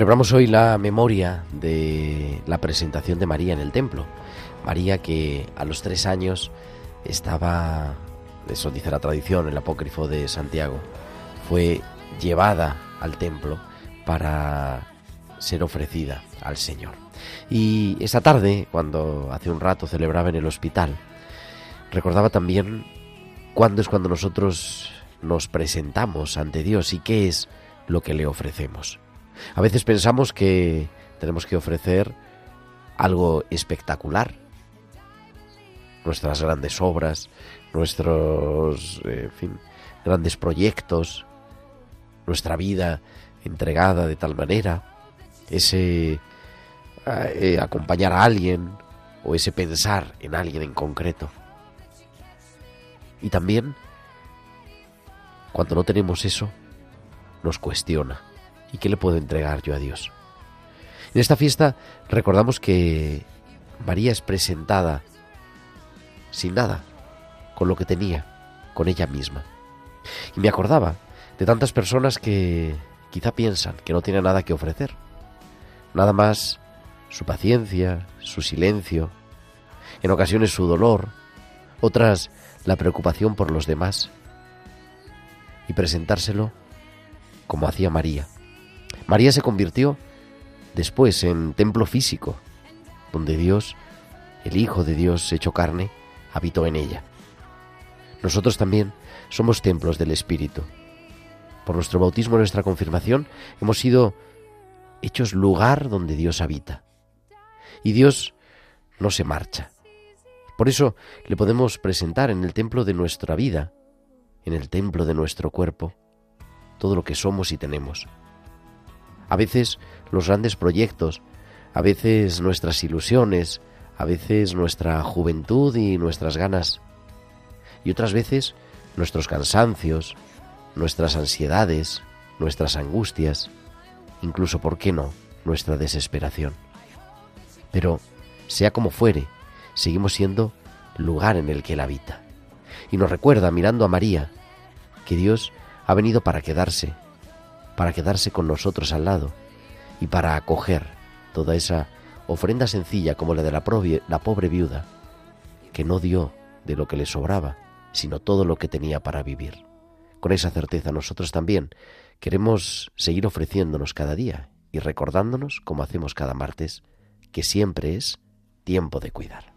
Celebramos hoy la memoria de la presentación de María en el templo. María que a los tres años estaba, eso dice la tradición, el apócrifo de Santiago, fue llevada al templo para ser ofrecida al Señor. Y esa tarde, cuando hace un rato celebraba en el hospital, recordaba también cuándo es cuando nosotros nos presentamos ante Dios y qué es lo que le ofrecemos. A veces pensamos que tenemos que ofrecer algo espectacular, nuestras grandes obras, nuestros eh, en fin, grandes proyectos, nuestra vida entregada de tal manera, ese eh, acompañar a alguien o ese pensar en alguien en concreto. Y también, cuando no tenemos eso, nos cuestiona. ¿Y qué le puedo entregar yo a Dios? En esta fiesta recordamos que María es presentada sin nada, con lo que tenía, con ella misma. Y me acordaba de tantas personas que quizá piensan que no tienen nada que ofrecer. Nada más su paciencia, su silencio, en ocasiones su dolor, otras la preocupación por los demás. Y presentárselo como hacía María. María se convirtió después en templo físico, donde Dios, el Hijo de Dios hecho carne, habitó en ella. Nosotros también somos templos del Espíritu. Por nuestro bautismo y nuestra confirmación hemos sido hechos lugar donde Dios habita. Y Dios no se marcha. Por eso le podemos presentar en el templo de nuestra vida, en el templo de nuestro cuerpo, todo lo que somos y tenemos. A veces los grandes proyectos, a veces nuestras ilusiones, a veces nuestra juventud y nuestras ganas, y otras veces nuestros cansancios, nuestras ansiedades, nuestras angustias, incluso, ¿por qué no?, nuestra desesperación. Pero, sea como fuere, seguimos siendo lugar en el que Él habita. Y nos recuerda, mirando a María, que Dios ha venido para quedarse, para quedarse con nosotros al lado y para acoger toda esa ofrenda sencilla como la de la, pobre viuda, que no dio de lo que le sobraba, sino todo lo que tenía para vivir. Con esa certeza nosotros también queremos seguir ofreciéndonos cada día y recordándonos, como hacemos cada martes, que siempre es tiempo de cuidar.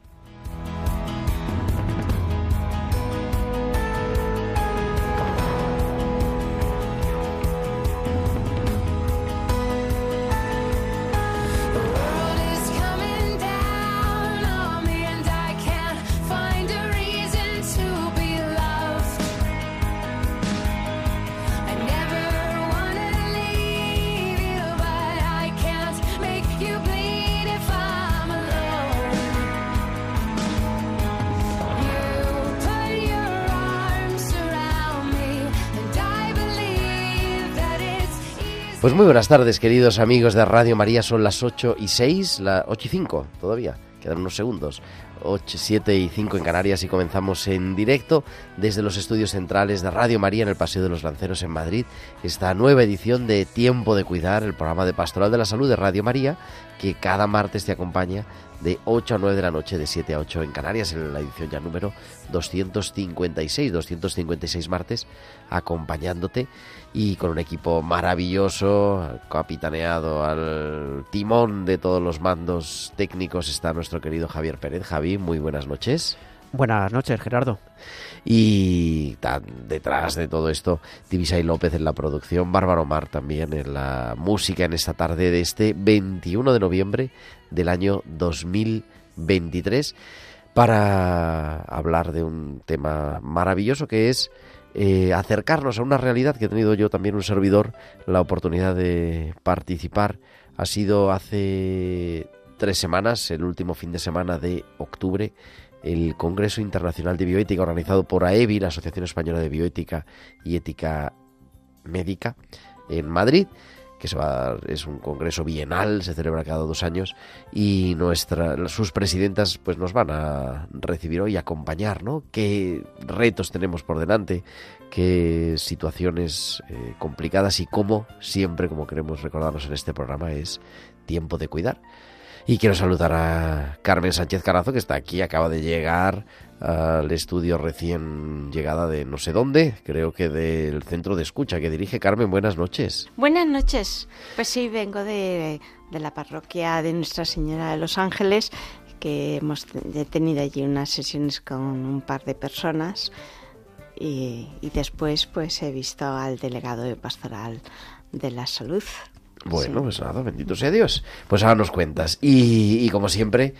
Pues muy buenas tardes, queridos amigos de Radio María. Son las 8 y 6, las 8 y 5 todavía. Quedan unos segundos 8, 7 y 5 en Canarias y comenzamos en directo desde los estudios centrales de Radio María en el Paseo de los Lanceros en Madrid. Esta nueva edición de Tiempo de Cuidar, el programa de Pastoral de la Salud de Radio María, que cada martes te acompaña de 8 a 9 de la noche, de 7 a 8 en Canarias, en la edición ya número 256, 256 martes, acompañándote y con un equipo maravilloso, capitaneado al timón de todos los mandos técnicos está nuestro querido Javier Pérez. Javi, muy buenas noches. Buenas noches, Gerardo. Y tan detrás de todo esto, Divisay López en la producción, Bárbaro Mar también en la música en esta tarde de este 21 de noviembre del año 2023 para hablar de un tema maravilloso que es eh, acercarnos a una realidad que he tenido yo también un servidor la oportunidad de participar. Ha sido hace tres semanas, el último fin de semana de octubre, el Congreso Internacional de Bioética organizado por AEBI, la Asociación Española de Bioética y Ética Médica, en Madrid que se va, es un congreso bienal, se celebra cada dos años y nuestra, sus presidentas pues nos van a recibir hoy y acompañar, ¿no? Qué retos tenemos por delante, qué situaciones eh, complicadas y cómo siempre, como queremos recordarnos en este programa, es tiempo de cuidar. Y quiero saludar a Carmen Sánchez Carazo, que está aquí, acaba de llegar al estudio recién llegada de no sé dónde, creo que del centro de escucha que dirige Carmen. Buenas noches. Buenas noches. Pues sí, vengo de, de la parroquia de Nuestra Señora de los Ángeles, que hemos tenido allí unas sesiones con un par de personas. Y, y después pues he visto al delegado de pastoral de la salud, bueno, sí. pues nada, bendito sea Dios. Pues ahora nos cuentas. Y, y, como siempre,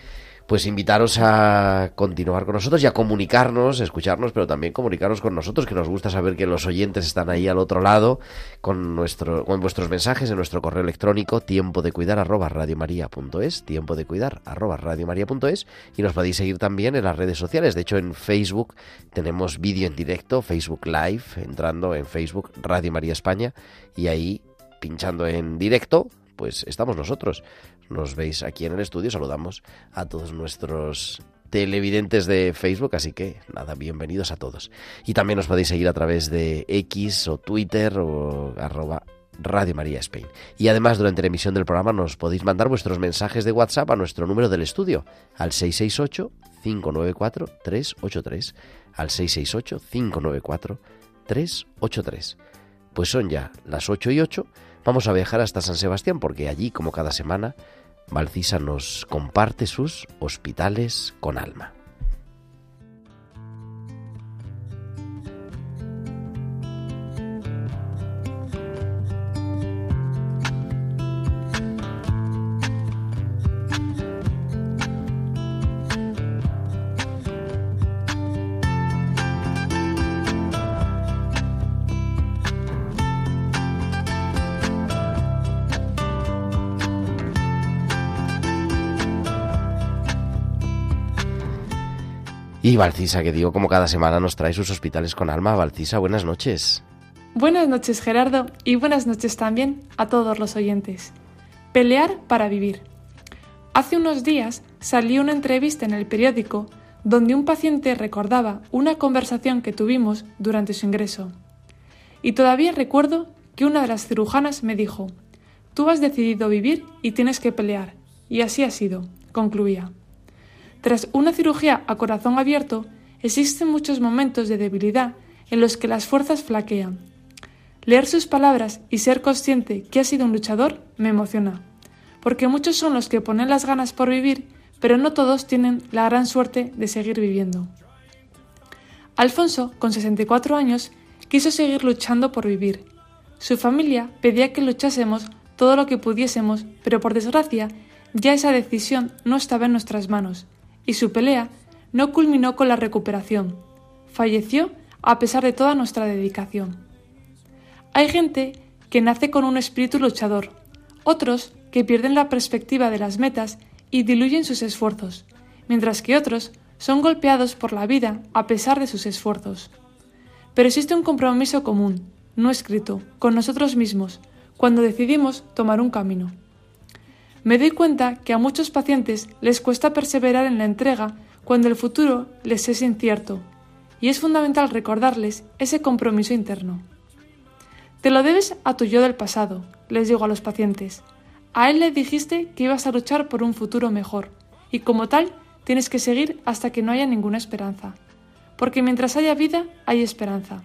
pues invitaros a continuar con nosotros y a comunicarnos, escucharnos, pero también comunicarnos con nosotros, que nos gusta saber que los oyentes están ahí al otro lado, con nuestro, con vuestros mensajes en nuestro correo electrónico, tiempo de cuidar arroba radiomaria.es, tiempo de cuidar arroba radiomaria.es, y nos podéis seguir también en las redes sociales. De hecho, en Facebook tenemos vídeo en directo, Facebook Live, entrando en Facebook Radio María España, y ahí pinchando en directo, pues estamos nosotros. Nos veis aquí en el estudio, saludamos a todos nuestros televidentes de Facebook, así que nada, bienvenidos a todos. Y también nos podéis seguir a través de X o Twitter o arroba Radio María Spain. Y además, durante la emisión del programa nos podéis mandar vuestros mensajes de WhatsApp a nuestro número del estudio, al 668-594-383. Al 668-594-383. Pues son ya las 8 y 8 Vamos a viajar hasta San Sebastián porque allí, como cada semana, Valcisa nos comparte sus hospitales con alma. Y Valcisa, que digo, como cada semana nos trae sus hospitales con alma. Valcisa, buenas noches. Buenas noches, Gerardo, y buenas noches también a todos los oyentes. Pelear para vivir. Hace unos días salió una entrevista en el periódico donde un paciente recordaba una conversación que tuvimos durante su ingreso. Y todavía recuerdo que una de las cirujanas me dijo, tú has decidido vivir y tienes que pelear. Y así ha sido, concluía. Tras una cirugía a corazón abierto, existen muchos momentos de debilidad en los que las fuerzas flaquean. Leer sus palabras y ser consciente que ha sido un luchador me emociona, porque muchos son los que ponen las ganas por vivir, pero no todos tienen la gran suerte de seguir viviendo. Alfonso, con 64 años, quiso seguir luchando por vivir. Su familia pedía que luchásemos todo lo que pudiésemos, pero por desgracia ya esa decisión no estaba en nuestras manos y su pelea no culminó con la recuperación. Falleció a pesar de toda nuestra dedicación. Hay gente que nace con un espíritu luchador, otros que pierden la perspectiva de las metas y diluyen sus esfuerzos, mientras que otros son golpeados por la vida a pesar de sus esfuerzos. Pero existe un compromiso común, no escrito, con nosotros mismos, cuando decidimos tomar un camino. Me doy cuenta que a muchos pacientes les cuesta perseverar en la entrega cuando el futuro les es incierto, y es fundamental recordarles ese compromiso interno. Te lo debes a tu yo del pasado, les digo a los pacientes. A él le dijiste que ibas a luchar por un futuro mejor, y como tal tienes que seguir hasta que no haya ninguna esperanza, porque mientras haya vida hay esperanza.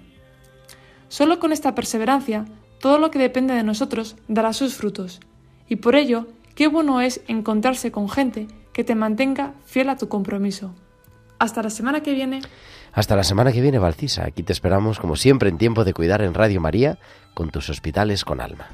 Solo con esta perseverancia, todo lo que depende de nosotros dará sus frutos, y por ello, qué bueno es encontrarse con gente que te mantenga fiel a tu compromiso. Hasta la semana que viene. Hasta la semana que viene, Valcisa. Aquí te esperamos, como siempre, en tiempo de cuidar en Radio María, con tus hospitales con alma.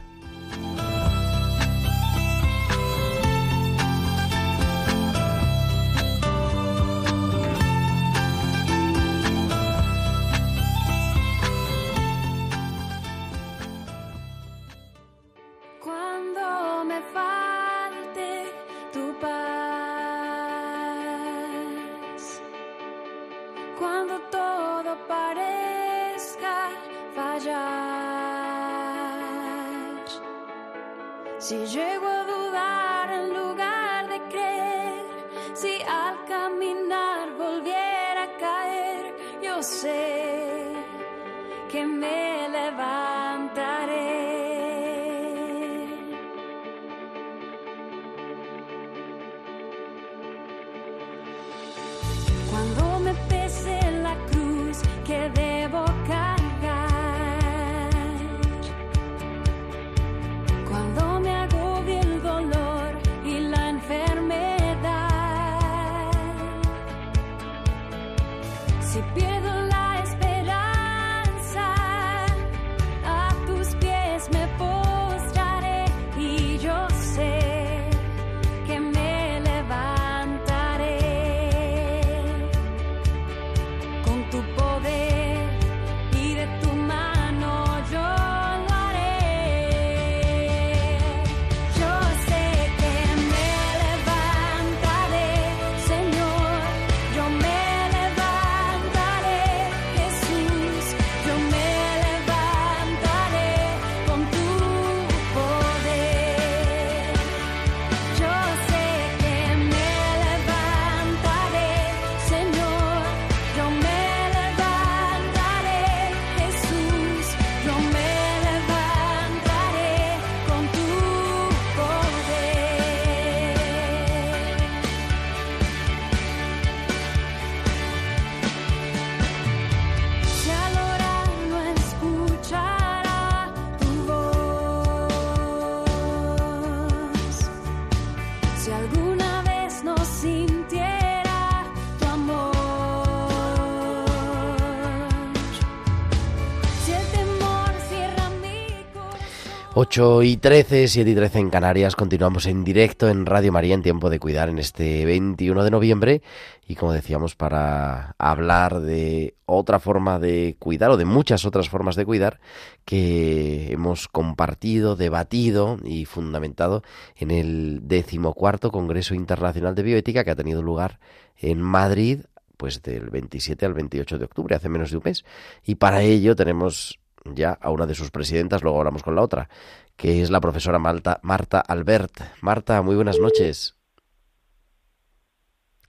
8 y 13, 7 y 13 en Canarias. Continuamos en directo en Radio María en tiempo de cuidar en este 21 de noviembre. Y como decíamos, para hablar de otra forma de cuidar o de muchas otras formas de cuidar que hemos compartido, debatido y fundamentado en el decimocuarto Congreso Internacional de Bioética que ha tenido lugar en Madrid pues del 27 al 28 de octubre, hace menos de un mes. Y para ello tenemos ya a una de sus presidentas, luego hablamos con la otra, que es la profesora Marta Albert. Marta, muy buenas noches.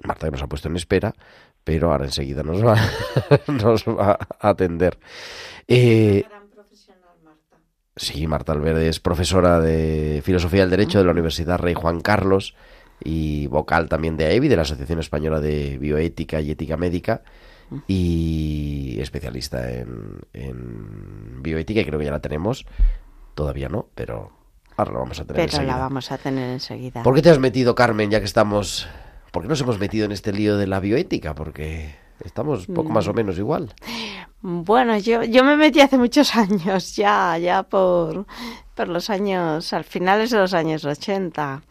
Marta que nos ha puesto en espera, pero ahora enseguida nos va, nos va a atender. Eh, sí, Marta Albert es profesora de Filosofía del Derecho de la Universidad Rey Juan Carlos y vocal también de AEBI, de la Asociación Española de Bioética y Ética Médica y especialista en, en bioética y creo que ya la tenemos. Todavía no, pero ahora la vamos a tener Pero enseguida. la vamos a tener enseguida. ¿Por qué te has metido, Carmen, ya que estamos... ¿Por qué nos hemos metido en este lío de la bioética? Porque estamos poco más o Mm. menos igual. Bueno, yo, yo me metí hace muchos años, ya, ya por, por los años, al finales de los años 80,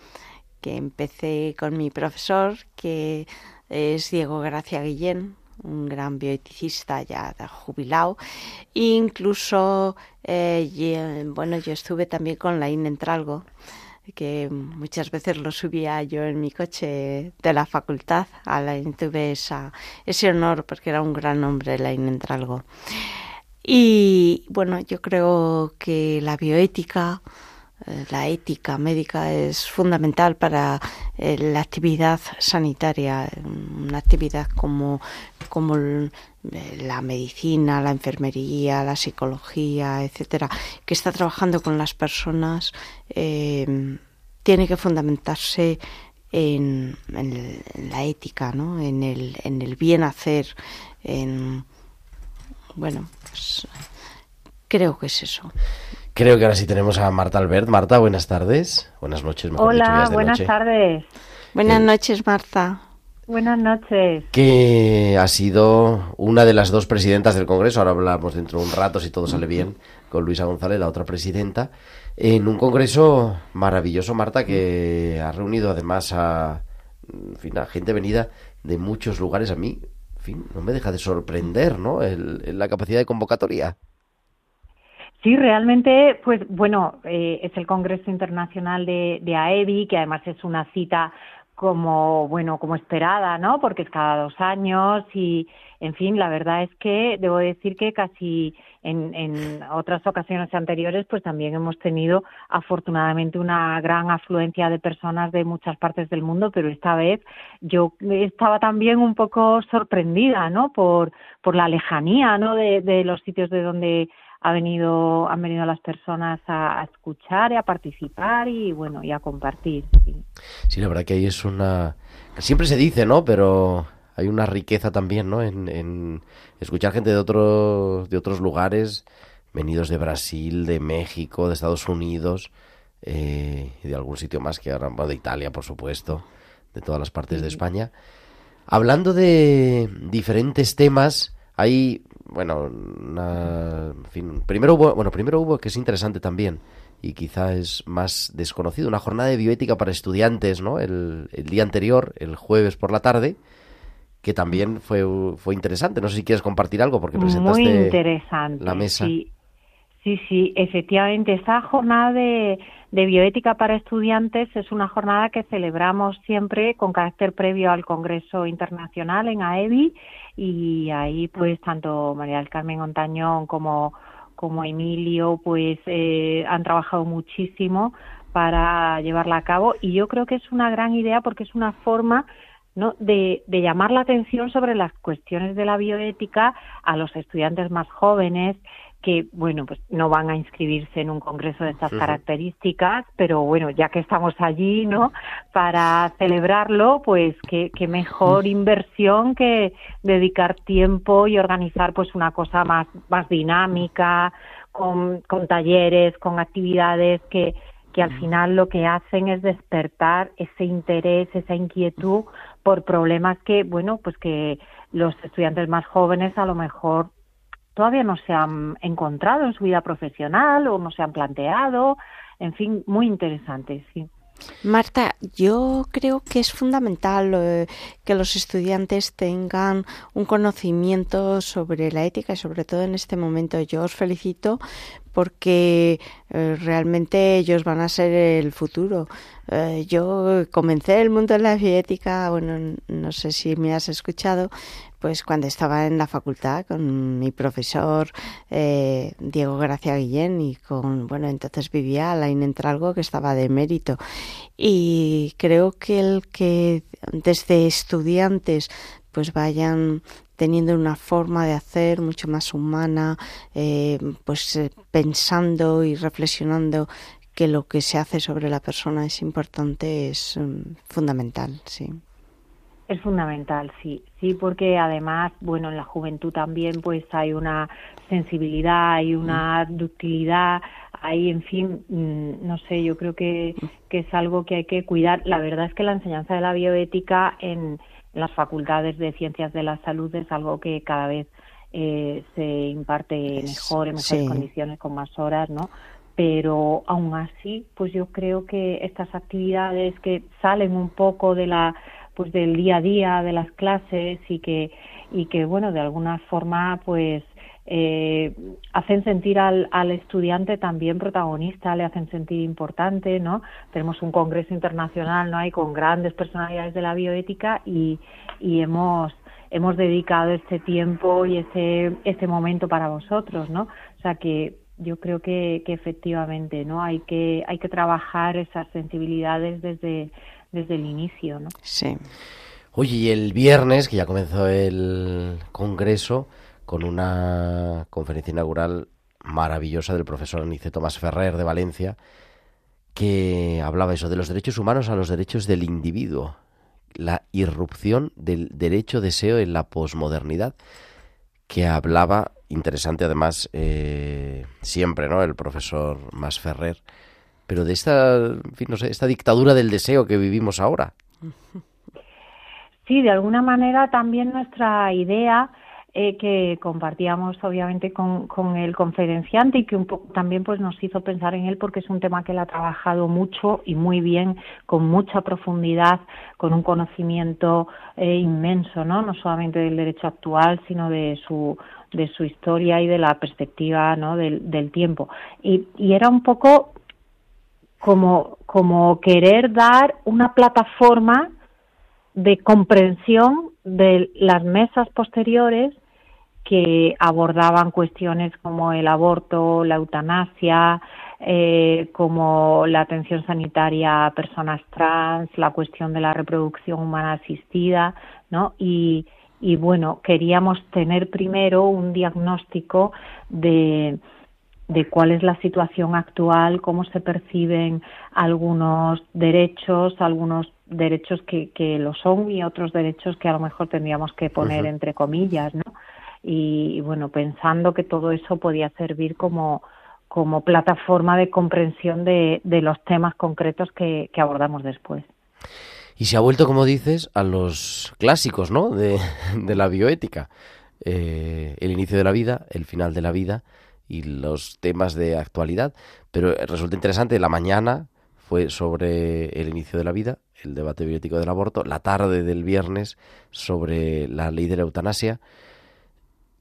que empecé con mi profesor, que es Diego Gracia Guillén, un gran bioeticista ya jubilado. Incluso, eh, ye- bueno, yo estuve también con la Entralgo, que muchas veces lo subía yo en mi coche de la facultad. A la tuve ese honor porque era un gran hombre la Entralgo. Y bueno, yo creo que la bioética, la ética médica es fundamental para eh, la actividad sanitaria, una actividad como, como la medicina, la enfermería, la psicología, etcétera, que está trabajando con las personas, eh, tiene que fundamentarse en, la ética, ¿no? en, el, en el bien hacer, en, bueno, pues, creo que es eso. Creo que ahora sí tenemos a Marta Albert. Marta, buenas tardes. Buenas noches, mejor Hola, buenas tardes. Buenas eh, noches, Marta. Buenas noches. Que ha sido una de las dos presidentas del Congreso, ahora hablamos dentro de un rato, si todo sale bien, con Luisa González, la otra presidenta, en un Congreso maravilloso, Marta, que ha reunido además a, gente venida de muchos lugares. A mí, en fin, no me deja de sorprender, ¿no? la capacidad de convocatoria. Sí, realmente, pues bueno, eh, es el Congreso Internacional de, de AEBI, que además es una cita como bueno como esperada no porque es cada dos años y en fin la verdad es que debo decir que casi en, en otras ocasiones anteriores pues también hemos tenido afortunadamente una gran afluencia de personas de muchas partes del mundo pero esta vez yo estaba también un poco sorprendida no por por la lejanía no de, de los sitios de donde ha venido, han venido las personas a, escuchar y a participar y bueno, y a compartir. Sí. la verdad que ahí es una... Siempre se dice, ¿no? Pero hay una riqueza también, ¿no? En, escuchar gente de, otros de otros lugares, venidos de Brasil, de México, de Estados Unidos, eh, y de algún sitio más que ahora, de Italia, por supuesto, de todas las partes de España. Hablando de diferentes temas, hay bueno, fin, primero hubo, bueno, primero hubo que es interesante también y quizá es más desconocido, una jornada de bioética para estudiantes, ¿no? El, día anterior, el jueves por la tarde, que también fue, fue interesante. No sé si quieres compartir algo porque presentaste Muy interesante, la mesa. Sí, sí, sí efectivamente. Esta jornada de, de bioética para estudiantes es una jornada que celebramos siempre con carácter previo al Congreso Internacional en AEBI y ahí pues tanto María del Carmen Ontañón como, como Emilio pues eh, han trabajado muchísimo para llevarla a cabo y yo creo que es una gran idea porque es una forma ¿no? de, de llamar la atención sobre las cuestiones de la bioética a los estudiantes más jóvenes que, bueno, pues no van a inscribirse en un congreso de estas características, pero bueno, ya que estamos allí, ¿no? Para celebrarlo, pues qué, mejor inversión que dedicar tiempo y organizar pues una cosa más, más dinámica, con, con talleres, con actividades que, que al final lo que hacen es despertar ese interés, esa inquietud por problemas que, bueno, pues que los estudiantes más jóvenes a lo mejor todavía no se han encontrado en su vida profesional o no se han planteado. En fin, muy interesante, sí. Marta, yo creo que es fundamental eh, que los estudiantes tengan un conocimiento sobre la ética y sobre todo en este momento. Yo os felicito porque eh, realmente ellos van a ser el futuro. Eh, yo comencé el mundo de la bioética, bueno, no sé si me has escuchado, pues cuando estaba en la facultad con mi profesor eh, Diego Gracia Guillén y con, bueno, entonces vivía la Inentralgo que estaba de mérito. Y creo que el que desde estudiantes pues vayan teniendo una forma de hacer mucho más humana, eh, pues eh, pensando y reflexionando que lo que se hace sobre la persona es importante, es mm, fundamental, sí. Es fundamental, sí, sí, porque además, bueno, en la juventud también pues hay una sensibilidad, hay una ductilidad, hay, en fin, mm, no sé, yo creo que, que es algo que hay que cuidar. La verdad es que la enseñanza de la bioética en, las facultades de ciencias de la salud es algo que cada vez eh, se imparte mejor, en mejores condiciones, con más horas, ¿no? Pero aún así, pues yo creo que estas actividades que salen un poco de la pues del día a día de las clases y que y que bueno de alguna forma pues eh, hacen sentir al, estudiante también protagonista, le hacen sentir importante, ¿no? Tenemos un congreso internacional, ¿no? Hay con grandes personalidades de la bioética y, y hemos hemos dedicado este tiempo y ese ese momento para vosotros, ¿no? O sea que yo creo que, que efectivamente, ¿no? Hay que hay que trabajar esas sensibilidades desde desde el inicio, ¿no? Sí. Oye, y el viernes, que ya comenzó el congreso, con una conferencia inaugural maravillosa del profesor Anice Tomás Ferrer de Valencia, que hablaba eso, de los derechos humanos a los derechos del individuo, la irrupción del derecho deseo en la posmodernidad, que hablaba, interesante además, eh, siempre, ¿no? El profesor Más Ferrer, pero de esta, esta dictadura del deseo que vivimos ahora. Sí, de alguna manera también nuestra idea eh, que compartíamos obviamente con, con, el conferenciante y que un poco también pues nos hizo pensar en él porque es un tema que él ha trabajado mucho y muy bien, con mucha profundidad, con un conocimiento eh, inmenso, ¿no? No solamente del derecho actual, sino de su de su historia y de la perspectiva ¿no? del, del tiempo. Y, y era un poco como, como querer dar una plataforma de comprensión de las mesas posteriores que abordaban cuestiones como el aborto, la eutanasia, eh, como la atención sanitaria a personas trans, la cuestión de la reproducción humana asistida, ¿no? Y, y bueno, queríamos tener primero un diagnóstico de, de cuál es la situación actual, cómo se perciben algunos derechos, algunos derechos que, que lo son y otros derechos que a lo mejor tendríamos que poner entre comillas, ¿no? y, bueno, pensando que todo eso podía servir como, como plataforma de comprensión de, de los temas concretos que, que, abordamos después. Y se ha vuelto, como dices, a los clásicos ¿no? de, de la bioética. Eh, el inicio de la vida, el final de la vida y los temas de actualidad. Pero resulta interesante, la mañana fue sobre el inicio de la vida, el debate bioético del aborto, la tarde del viernes sobre la ley de la eutanasia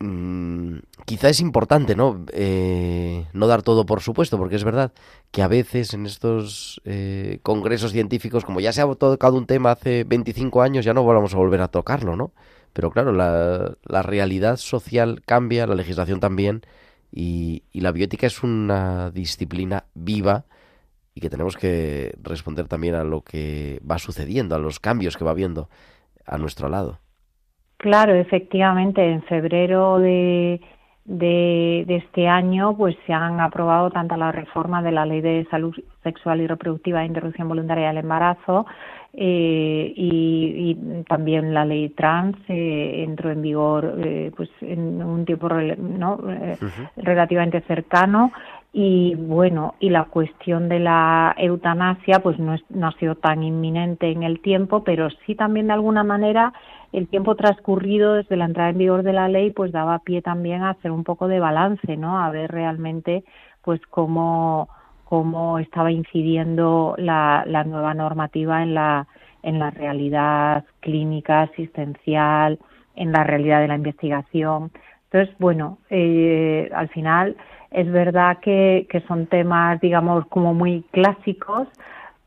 Mm, quizá es importante, ¿no? Eh, no dar todo por supuesto, porque es verdad que a veces en estos eh, congresos científicos, como ya se ha tocado un tema hace 25 años, ya no vamos a volver a tocarlo, ¿no? Pero claro, la, la realidad social cambia, la legislación también, y, la biótica es una disciplina viva y que tenemos que responder también a lo que va sucediendo, a los cambios que va habiendo a nuestro lado. Claro, efectivamente, en febrero de, de, de, este año pues se han aprobado tanto la reforma de la Ley de Salud Sexual y Reproductiva e Interrupción Voluntaria del Embarazo eh, y, y, también la ley trans eh, entró en vigor eh, pues en un tiempo ¿no? -huh. relativamente cercano y bueno y la cuestión de la eutanasia pues no, es, no ha sido tan inminente en el tiempo pero sí también de alguna manera el tiempo transcurrido desde la entrada en vigor de la ley pues daba pie también a hacer un poco de balance, ¿no? A ver realmente pues cómo cómo estaba incidiendo la, la nueva normativa en la en la realidad clínica asistencial, en la realidad de la investigación. Entonces, bueno, eh, al final es verdad que, son temas, digamos, como muy clásicos,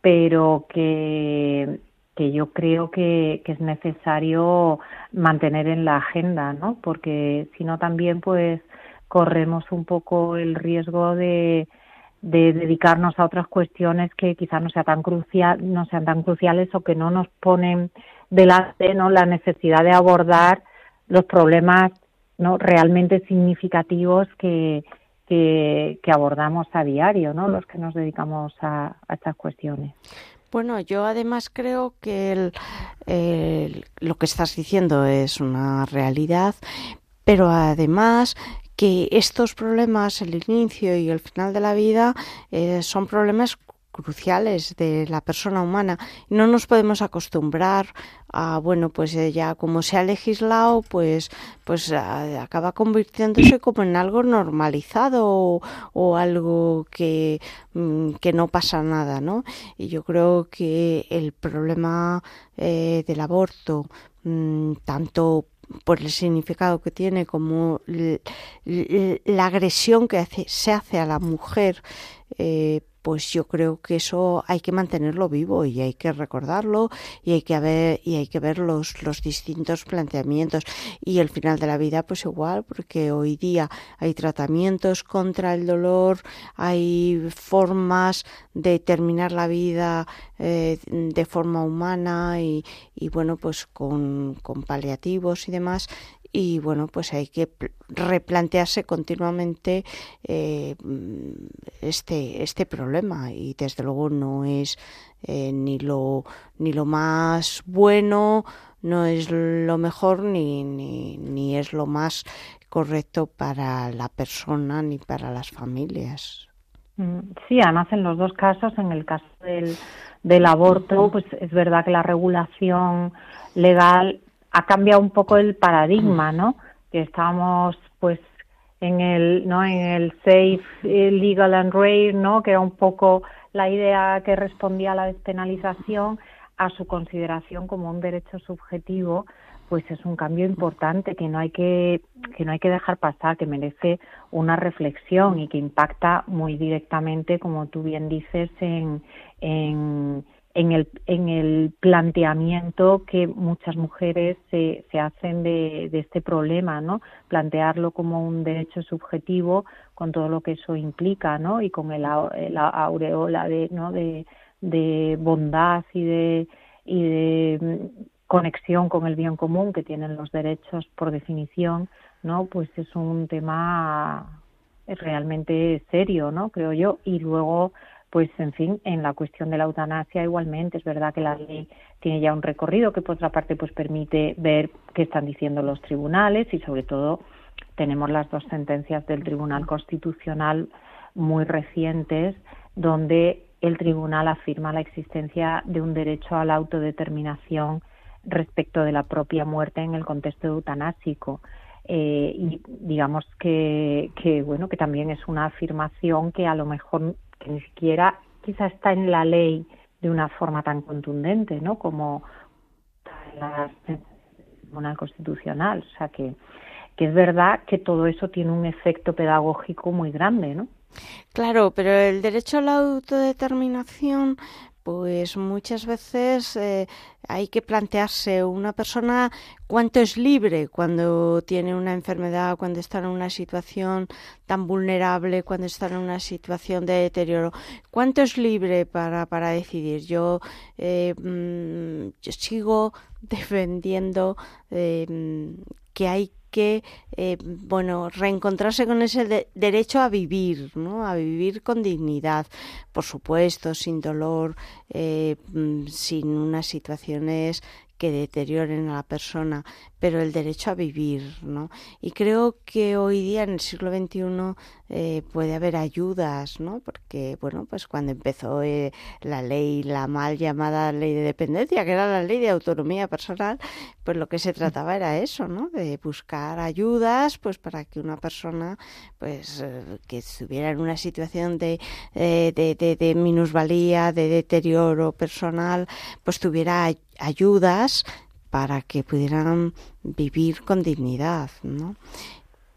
pero que que yo creo que, que, es necesario mantener en la agenda, ¿no? Porque si no también pues corremos un poco el riesgo de, de dedicarnos a otras cuestiones que quizás no sea tan crucial, no sean tan cruciales o que no nos ponen delante, ¿no? La necesidad de abordar los problemas no realmente significativos que, que, que, abordamos a diario, ¿no? Los que nos dedicamos a, a estas cuestiones. Bueno, yo además creo que el, lo que estás diciendo es una realidad, pero además que estos problemas, el inicio y el final de la vida, eh, son problemas cruciales de la persona humana. No nos podemos acostumbrar a, bueno, pues eh, ya como se ha legislado, pues, pues a, acaba convirtiéndose como en algo normalizado o, o algo que, mm, que, no pasa nada, ¿no? Y yo creo que el problema eh, del aborto, mmm, tanto por el significado que tiene como la agresión que hace, se hace a la mujer eh, pues yo creo que eso hay que mantenerlo vivo y hay que recordarlo y hay que ver y hay que ver los, los distintos planteamientos. Y el final de la vida pues igual porque hoy día hay tratamientos contra el dolor hay formas de terminar la vida eh, de forma humana y, y bueno pues con, con paliativos y demás y bueno pues hay que replantearse continuamente eh, este este problema. Y desde luego no es eh, ni lo ni lo más bueno no es lo mejor ni, ni, ni es lo más correcto para la persona ni para las familias. Mm, sí además en los dos casos en el caso del del aborto pues es verdad que la regulación legal ha cambiado un poco el paradigma, ¿no? Que estábamos, pues, en el, ¿no? En el safe, eh, legal and rare, ¿no? Que era un poco la idea que respondía a la despenalización a su consideración como un derecho subjetivo, pues es un cambio importante que no hay que que no hay que dejar pasar, que merece una reflexión y que impacta muy directamente, como tú bien dices, en, en en el, en el planteamiento que muchas mujeres se, se hacen de, de, este problema, ¿no? Plantearlo como un derecho subjetivo con todo lo que eso implica, ¿no? Y con el, la aureola de, ¿no? de, de bondad y de, y de mm, conexión con el bien común que tienen los derechos por definición, ¿no? Pues es un tema realmente serio, ¿no? Creo yo. Y luego pues en fin, en la cuestión de la eutanasia igualmente es verdad que la ley tiene ya un recorrido que por otra parte pues permite ver qué están diciendo los tribunales y sobre todo tenemos las dos sentencias del Tribunal Constitucional muy recientes donde el tribunal afirma la existencia de un derecho a la autodeterminación respecto de la propia muerte en el contexto eutanásico. Eh, y digamos que, que bueno que también es una afirmación que a lo mejor que ni siquiera quizá está en la ley de una forma tan contundente, ¿no? Como la Tribunal Constitucional. O sea que, que es verdad que todo eso tiene un efecto pedagógico muy grande, ¿no? Claro, pero el derecho a la autodeterminación pues muchas veces eh, hay que plantearse una persona cuánto es libre cuando tiene una enfermedad, cuando está en una situación tan vulnerable, cuando está en una situación de deterioro. ¿Cuánto es libre para, para decidir? Yo, eh, mm, yo sigo defendiendo eh, que hay que eh, bueno reencontrarse con ese derecho a vivir no a vivir con dignidad por supuesto sin dolor eh, mm, sin unas situaciones que deterioren a la persona, pero el derecho a vivir, ¿no? Y creo que hoy día en el siglo XXI eh, puede haber ayudas, ¿no? Porque, bueno, pues cuando empezó eh, la ley, la mal llamada ley de dependencia, que era la ley de autonomía personal, pues lo que se trataba era eso, ¿no? De buscar ayudas, pues para que una persona, pues eh, que estuviera en una situación de, de, de, de minusvalía, de deterioro personal, pues tuviera ayudas para que pudieran vivir con dignidad, ¿no?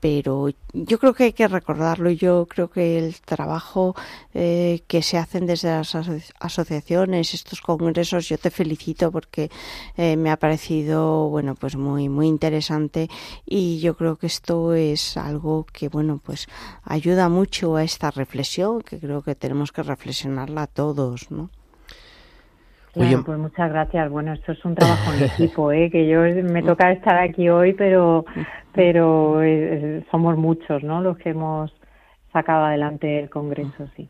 Pero yo creo que hay que recordarlo. Yo creo que el trabajo eh, que se hacen desde las asociaciones, estos congresos, yo te felicito porque eh, me ha parecido, bueno, pues muy, muy interesante y yo creo que esto es algo que, bueno, pues ayuda mucho a esta reflexión, que creo que tenemos que reflexionarla todos, ¿no? Claro, pues muchas gracias. Bueno, esto es un trabajo en equipo, ¿eh? que yo me toca estar aquí hoy, pero, pero eh, somos muchos, ¿no? Los que hemos sacado adelante el Congreso, sí.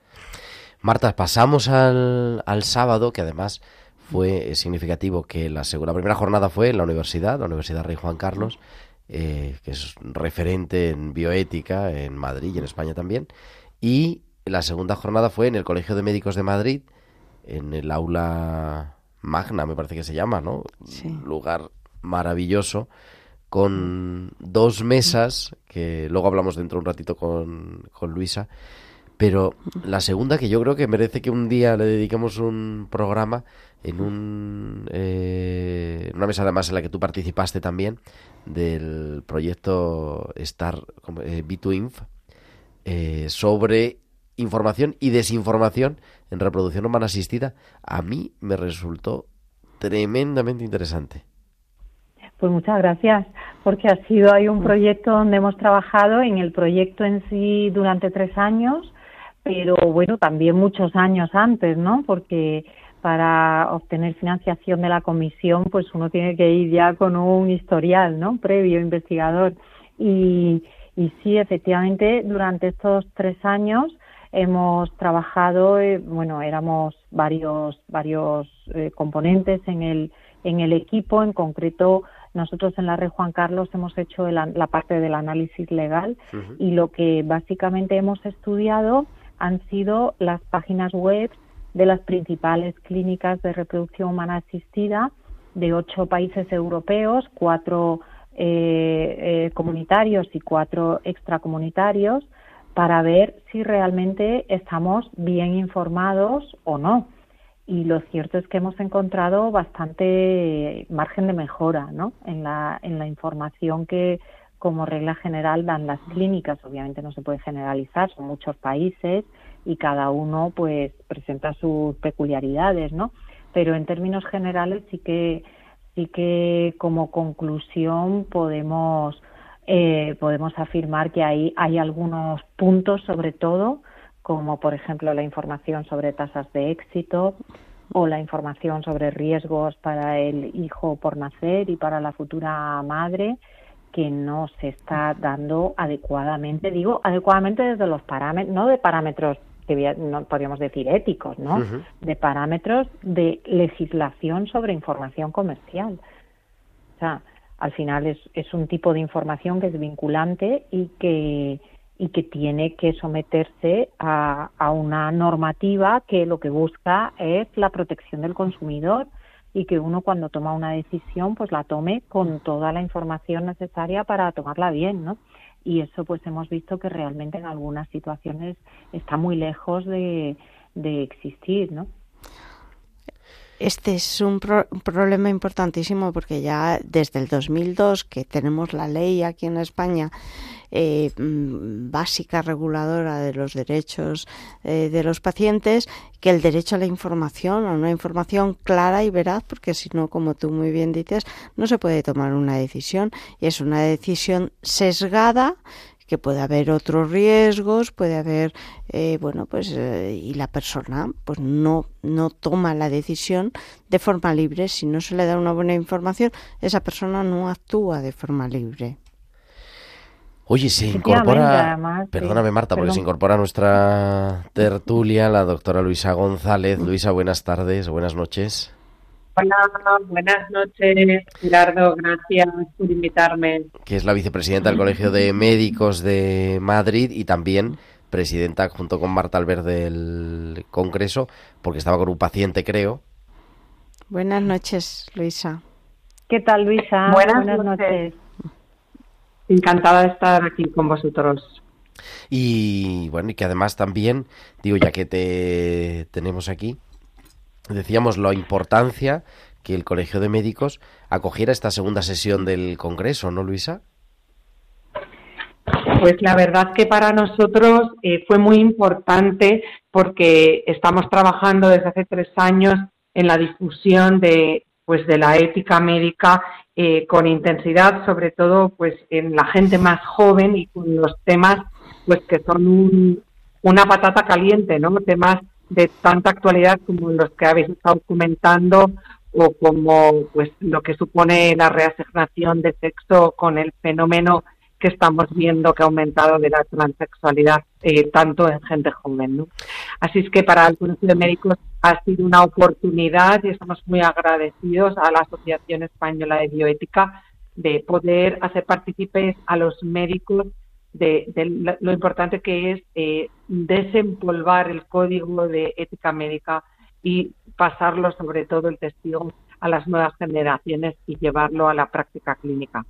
Marta, pasamos al, al sábado, que además fue significativo que la segunda, primera jornada fue en la universidad, la Universidad Rey Juan Carlos, eh, que es referente en bioética en Madrid y en España también, y la segunda jornada fue en el Colegio de Médicos de Madrid, en el aula magna, me parece que se llama, ¿no? Lugar maravilloso con dos mesas, que luego hablamos dentro un ratito con, con Luisa, pero la segunda que yo creo que merece que un día le dediquemos un programa en un eh, una mesa además en la que tú participaste también del proyecto Star eh, B2Inf eh, sobre información y desinformación en reproducción humana asistida, a mí me resultó tremendamente interesante. Pues muchas gracias, porque ha sido ahí un proyecto donde hemos trabajado en el proyecto en sí durante tres años, pero bueno, también muchos años antes, ¿no? Porque para obtener financiación de la comisión, pues uno tiene que ir ya con un historial, ¿no? Previo investigador. Y, y sí, efectivamente, durante estos tres años hemos trabajado, eh, bueno, éramos varios, varios eh, componentes en el, en el equipo, en concreto nosotros en la red Juan Carlos hemos hecho la parte del análisis legal y lo que básicamente hemos estudiado han sido las páginas web de las principales clínicas de reproducción humana asistida de ocho países europeos, cuatro eh, eh, comunitarios y cuatro extracomunitarios, para ver si realmente estamos bien informados o no y lo cierto es que hemos encontrado bastante margen de mejora ¿no? en, la, en la información que como regla general dan las clínicas. Obviamente no se puede generalizar, son muchos países y cada uno pues presenta sus peculiaridades, ¿no? Pero en términos generales sí que sí que como conclusión podemos eh, podemos afirmar que hay hay algunos puntos sobre todo como por ejemplo la información sobre tasas de éxito o la información sobre riesgos para el hijo por nacer y para la futura madre que no se está dando adecuadamente, digo adecuadamente desde los parámetros, no de parámetros que no podríamos decir éticos, ¿no? De parámetros de legislación sobre información comercial. O sea, al final es, es un tipo de información que es vinculante y que y que tiene que someterse a, a, una normativa que lo que busca es la protección del consumidor y que uno cuando toma una decisión pues la tome con toda la información necesaria para tomarla bien, ¿no? Y eso pues hemos visto que realmente en algunas situaciones está muy lejos de, de existir, ¿no? Este es un, problema importantísimo porque ya desde el 2002 que tenemos la ley aquí en España eh, mm, básica reguladora de los derechos eh, de los pacientes, que el derecho a la información, a una información clara y veraz, porque si no, como tú muy bien dices, no se puede tomar una decisión. Y es una decisión sesgada que puede haber otros riesgos, puede haber, eh, bueno, pues, eh, y la persona, pues no, no toma la decisión de forma libre. Si no se le da una buena información, esa persona no actúa de forma libre. Oye, se incorpora, perdóname Marta, porque se incorpora nuestra tertulia la doctora Luisa González. Luisa, buenas tardes, buenas noches. Hola, buenas noches, Gerardo. Gracias por invitarme. Que es la vicepresidenta del Colegio de Médicos de Madrid y también presidenta junto con Marta Albert del Congreso, porque estaba con un paciente, creo. Buenas noches, Luisa. ¿Qué tal, Luisa? Buenas, noches. Encantada de estar aquí con vosotros. Y bueno, y que además también, digo, ya que te tenemos aquí, decíamos la importancia que el Colegio de Médicos acogiera esta segunda sesión del Congreso, ¿no, Luisa? Pues la verdad que para nosotros eh, fue muy importante porque estamos trabajando desde hace tres años en la difusión de pues de la ética médica eh, con intensidad, sobre todo pues en la gente más joven y con los temas pues que son una patata caliente, ¿no? Temas de tanta actualidad como los que habéis estado comentando o como pues lo que supone la reasignación de sexo con el fenómeno que estamos viendo que ha aumentado de la transexualidad eh, tanto en gente joven. ¿no? Así es que para el Colegio de Médicos ha sido una oportunidad y estamos muy agradecidos a la Asociación Española de Bioética de poder hacer partícipes a los médicos de, lo importante que es eh, desempolvar el código de ética médica y pasarlo sobre todo el testigo a las nuevas generaciones y llevarlo a la práctica clínica.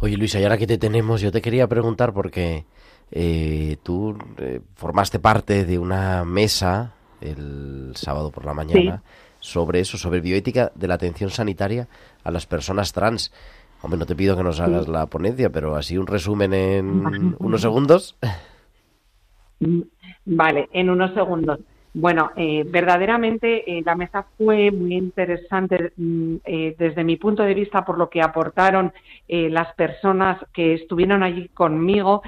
Oye Luisa, y ahora que te tenemos, yo te quería preguntar porque eh, tú eh, formaste parte de una mesa el sábado por la mañana sobre eso, sobre bioética de la atención sanitaria a las personas trans. Hombre, no te pido que nos hagas la ponencia, pero así un resumen en unos segundos. Vale, en unos segundos. Bueno, eh, verdaderamente eh, la mesa fue muy interesante mm, eh, desde mi punto de vista por lo que aportaron las personas que estuvieron allí conmigo,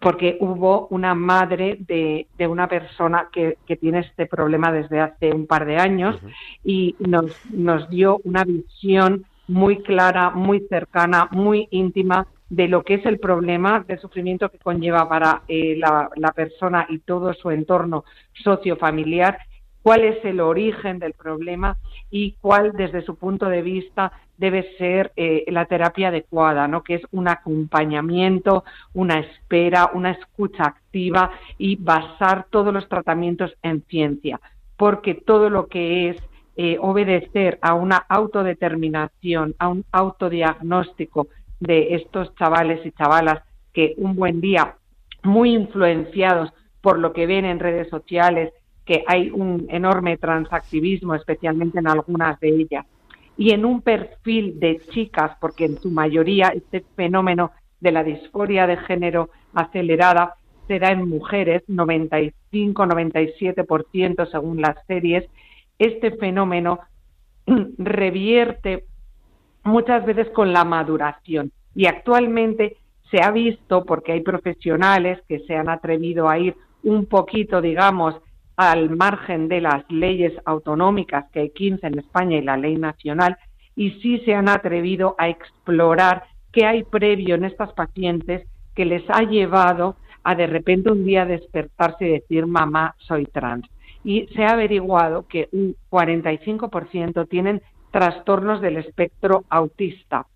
porque hubo una madre de, una persona que, tiene este problema desde hace un par de años y nos, nos dio una visión muy clara, muy cercana, muy íntima de lo que es el problema del sufrimiento que conlleva para eh, la, persona y todo su entorno sociofamiliar, cuál es el origen del problema y cuál, desde su punto de vista, debe ser eh, la terapia adecuada, ¿no? que es un acompañamiento, una espera, una escucha activa y basar todos los tratamientos en ciencia, porque todo lo que es eh, obedecer a una autodeterminación, a un autodiagnóstico de estos chavales y chavalas que un buen día, muy influenciados por lo que ven en redes sociales, que hay un enorme transactivismo, especialmente en algunas de ellas, y en un perfil de chicas, porque en su mayoría este fenómeno de la disforia de género acelerada se da en mujeres, 95-97% según las series, este fenómeno revierte muchas veces con la maduración. Y actualmente se ha visto, porque hay profesionales que se han atrevido a ir un poquito, digamos, al margen de las leyes autonómicas, que hay 15 en España y la ley nacional, y sí se han atrevido a explorar qué hay previo en estas pacientes que les ha llevado a de repente un día despertarse y decir, mamá, soy trans. Y se ha averiguado que un 45% tienen trastornos del espectro autista.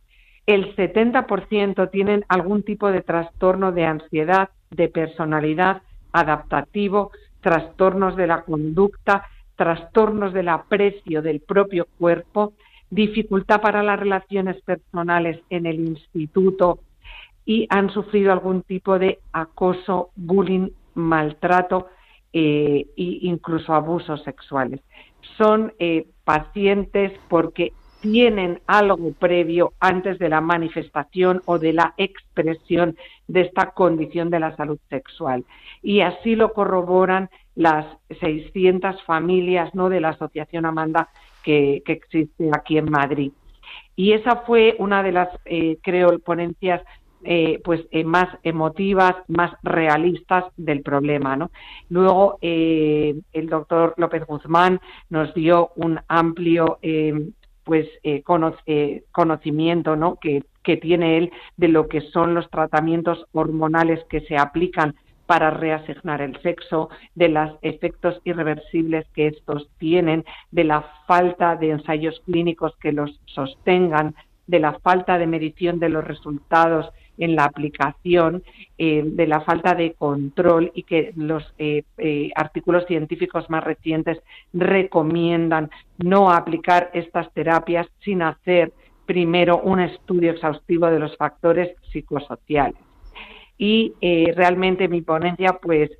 El 70% tienen algún tipo de trastorno de ansiedad, de personalidad, adaptativo, trastornos de la conducta, trastornos del aprecio del propio cuerpo, dificultad para las relaciones personales en el instituto y han sufrido algún tipo de acoso, bullying, maltrato e incluso abusos sexuales. Son eh, pacientes porque tienen algo previo antes de la manifestación o de la expresión de esta condición de la salud sexual. Y así lo corroboran las 600 familias ¿no? de la Asociación Amanda que, existe aquí en Madrid. Y esa fue una de las, eh, creo, ponencias eh, pues eh, más emotivas, más realistas del problema. ¿no? Luego eh, el doctor López Guzmán nos dio un amplio pues conocimiento ¿no? que, que tiene él de lo que son los tratamientos hormonales que se aplican para reasignar el sexo, de los efectos irreversibles que estos tienen, de la falta de ensayos clínicos que los sostengan, de la falta de medición de los resultados en la aplicación, eh, de la falta de control y que los eh, eh, artículos científicos más recientes recomiendan no aplicar estas terapias sin hacer primero un estudio exhaustivo de los factores psicosociales. Y realmente mi ponencia pues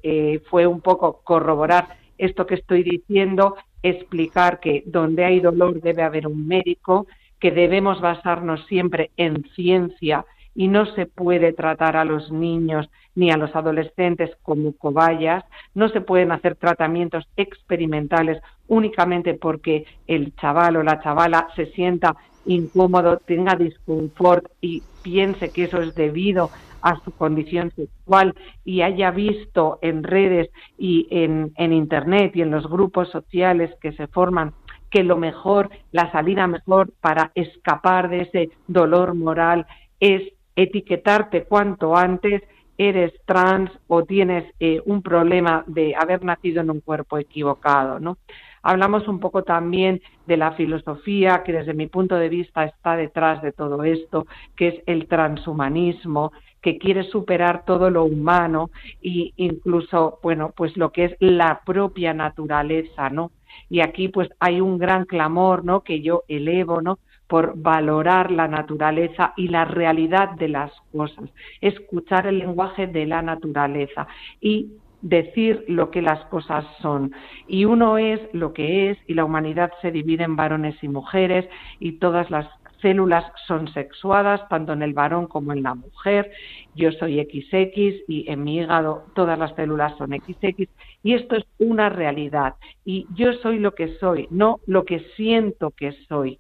fue un poco corroborar esto que estoy diciendo, explicar que donde hay dolor debe haber un médico, que debemos basarnos siempre en ciencia y no se puede tratar a los niños ni a los adolescentes como cobayas, no se pueden hacer tratamientos experimentales únicamente porque el chaval o la chavala se sienta incómodo, tenga disconfort y piense que eso es debido a su condición sexual y haya visto en redes y en, en Internet y en los grupos sociales que se forman que lo mejor, la salida mejor para escapar de ese dolor moral es etiquetarte cuanto antes eres trans o tienes eh, un problema de haber nacido en un cuerpo equivocado, ¿no? Hablamos un poco también de la filosofía que desde mi punto de vista está detrás de todo esto, que es el transhumanismo, que quiere superar todo lo humano e incluso, bueno, pues lo que es la propia naturaleza, ¿no? Y aquí pues hay un gran clamor, ¿no? Que yo elevo, ¿no? Por valorar la naturaleza y la realidad de las cosas, escuchar el lenguaje de la naturaleza y decir lo que las cosas son. Y uno es lo que es y la humanidad se divide en varones y mujeres y todas las células son sexuadas tanto en el varón como en la mujer. Yo soy XX y en mi hígado todas las células son XX y esto es una realidad. Y yo soy lo que soy, no lo que siento que soy.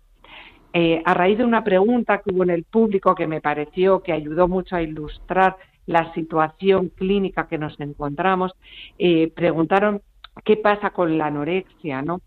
Eh, a raíz de una pregunta que hubo en el público que me pareció que ayudó mucho a ilustrar la situación clínica que nos encontramos, eh, preguntaron qué pasa con la anorexia, ¿no?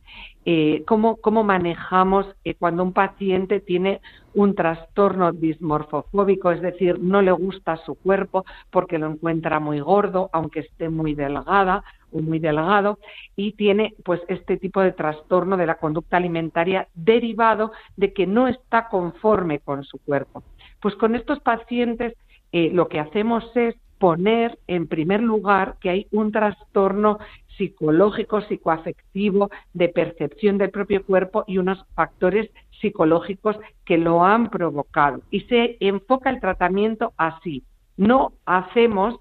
Eh, cómo, cómo, manejamos cuando un paciente tiene un trastorno dismorfofóbico, es decir, no le gusta su cuerpo porque lo encuentra muy gordo, aunque esté muy delgada, muy delgado y tiene pues este tipo de trastorno de la conducta alimentaria derivado de que no está conforme con su cuerpo. Pues con estos pacientes eh, lo que hacemos es poner en primer lugar que hay un trastorno psicológico, psicoafectivo, de percepción del propio cuerpo y unos factores psicológicos que lo han provocado. Y se enfoca el tratamiento así. No hacemos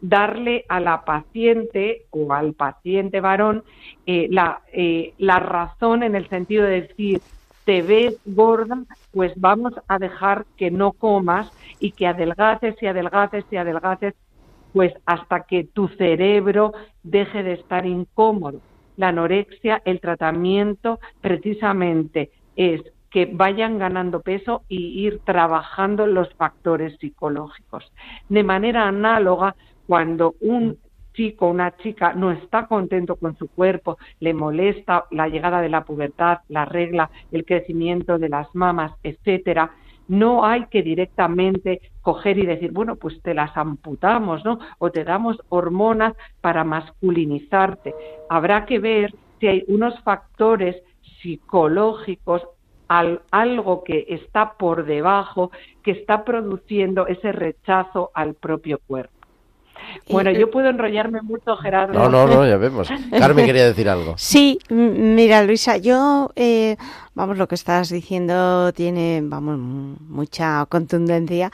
darle a la paciente o al paciente varón eh, la, eh, la razón en el sentido de decir, te ves gorda, pues vamos a dejar que no comas y que adelgaces y adelgaces y adelgaces, pues hasta que tu cerebro deje de estar incómodo. La anorexia, el tratamiento precisamente es que vayan ganando peso y ir trabajando los factores psicológicos. De manera análoga, cuando un chico, una chica no está contento con su cuerpo, le molesta la llegada de la pubertad, la regla, el crecimiento de las mamas, etcétera, no hay que directamente coger y decir, bueno, pues te las amputamos, ¿no? O te damos hormonas para masculinizarte. Habrá que ver si hay unos factores psicológicos, algo que está por debajo, que está produciendo ese rechazo al propio cuerpo. Bueno, yo puedo enrollarme mucho, Gerardo. No, no, no, ya vemos. Carmen quería decir algo. Sí, mira, Luisa, yo eh, vamos, lo que estás diciendo tiene, vamos, mucha contundencia.